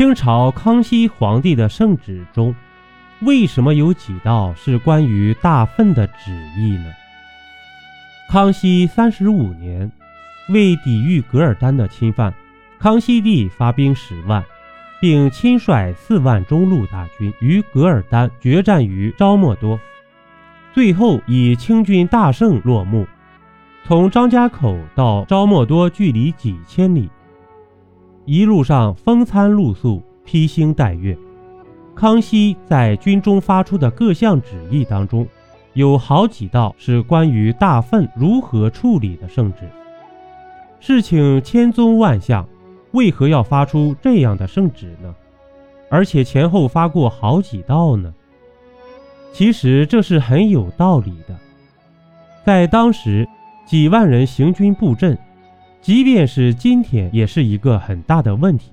清朝康熙皇帝的圣旨中，为什么有几道是关于大粪的旨意呢？康熙三十五年，为抵御噶尔丹的侵犯，康熙帝发兵十万，并亲率四万中路大军与噶尔丹决战于昭莫多，最后以清军大胜落幕。从张家口到昭莫多距离几千里，一路上风餐露宿，披星戴月。康熙在军中发出的各项旨意当中。有好几道是关于大粪如何处理的圣旨。事情千宗万象，为何要发出这样的圣旨呢？而且前后发过好几道呢？其实这是很有道理的。在当时，几万人行军布阵，即便是今天，也是一个很大的问题。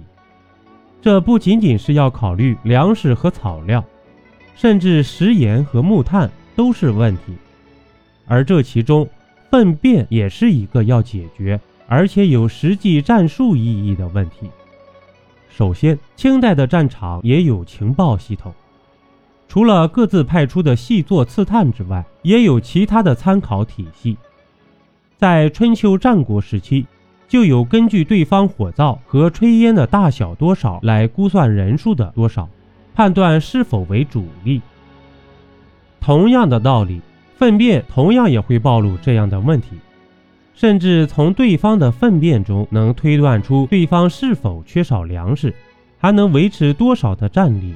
这不仅仅是要考虑粮食和草料，甚至食盐和木炭。都是问题，而这其中粪便也是一个要解决，而且有实际战术意义的问题。首先，清代的战场也有情报系统，除了各自派出的细作刺探之外，也有其他的参考体系。在春秋战国时期，就有根据对方火灶和炊烟的大小多少来估算人数的多少，判断是否为主力。同样的道理，粪便同样也会暴露这样的问题，甚至从对方的粪便中能推断出对方是否缺少粮食，还能维持多少的战力。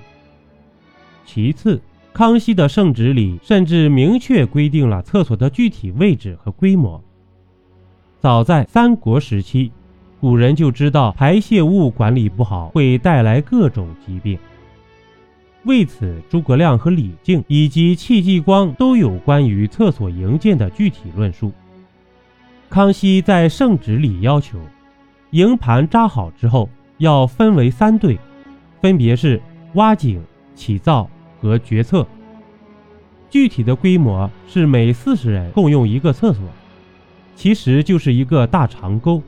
其次，康熙的圣旨里甚至明确规定了厕所的具体位置和规模。早在三国时期，古人就知道排泄物管理不好会带来各种疾病。为此，诸葛亮和李靖以及戚继光都有关于厕所营建的具体论述。康熙在圣旨里要求，营盘扎好之后要分为三队，分别是挖井、起灶和决厕。具体的规模是每四十人共用一个厕所，其实就是一个大长沟，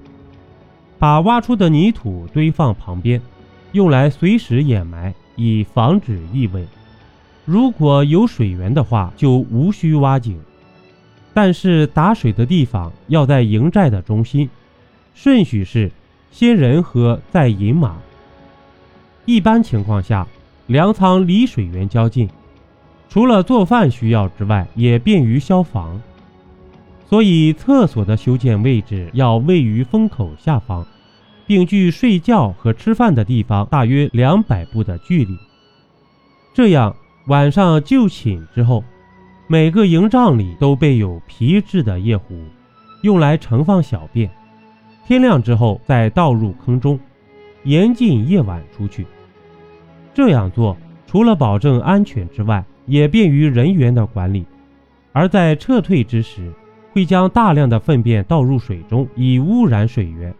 把挖出的泥土堆放旁边，用来随时掩埋。以防止异味。如果有水源的话，就无需挖井。但是打水的地方要在营寨的中心，顺序是先人和再饮马。一般情况下，粮仓离水源较近，除了做饭需要之外，也便于消防。所以厕所的修建位置要位于风口下方。并距睡觉和吃饭的地方大约两百步的距离。这样，晚上就寝之后，每个营帐里都备有皮质的夜壶，用来盛放小便。天亮之后再倒入坑中，严禁夜晚出去。这样做除了保证安全之外，也便于人员的管理。而在撤退之时，会将大量的粪便倒入水中，以污染水源。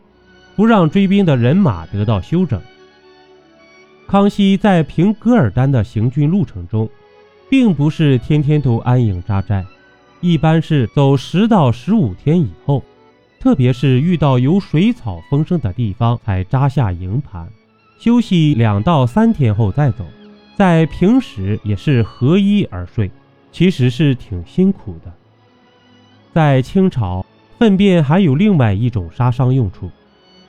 不让追兵的人马得到休整。康熙在平噶尔丹的行军路程中，并不是天天都安营扎寨，一般是走十到十五天以后，特别是遇到有水草丰盛的地方，才扎下营盘，休息两到三天后再走。在平时也是合衣而睡，其实是挺辛苦的。在清朝，粪便还有另外一种杀伤用处。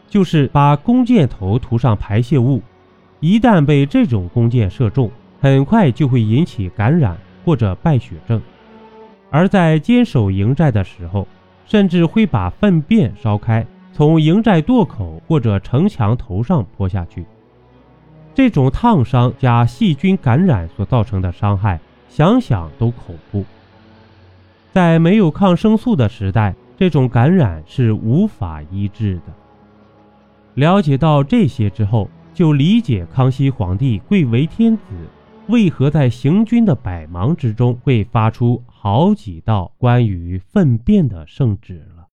就是把弓箭头涂上排泄物，一旦被这种弓箭射中，很快就会引起感染或者败血症。而在坚守营寨的时候，甚至会把粪便烧开，从营寨垛口或者城墙头上泼下去。这种烫伤加细菌感染所造成的伤害，想想都恐怖。在没有抗生素的时代，这种感染是无法医治的。了解到这些之后，就理解康熙皇帝贵为天子，为何在行军的百忙之中会发出好几道关于粪便的圣旨了。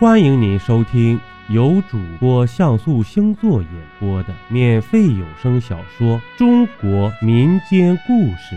欢迎您收听由主播像素星座演播的免费有声小说《中国民间故事》。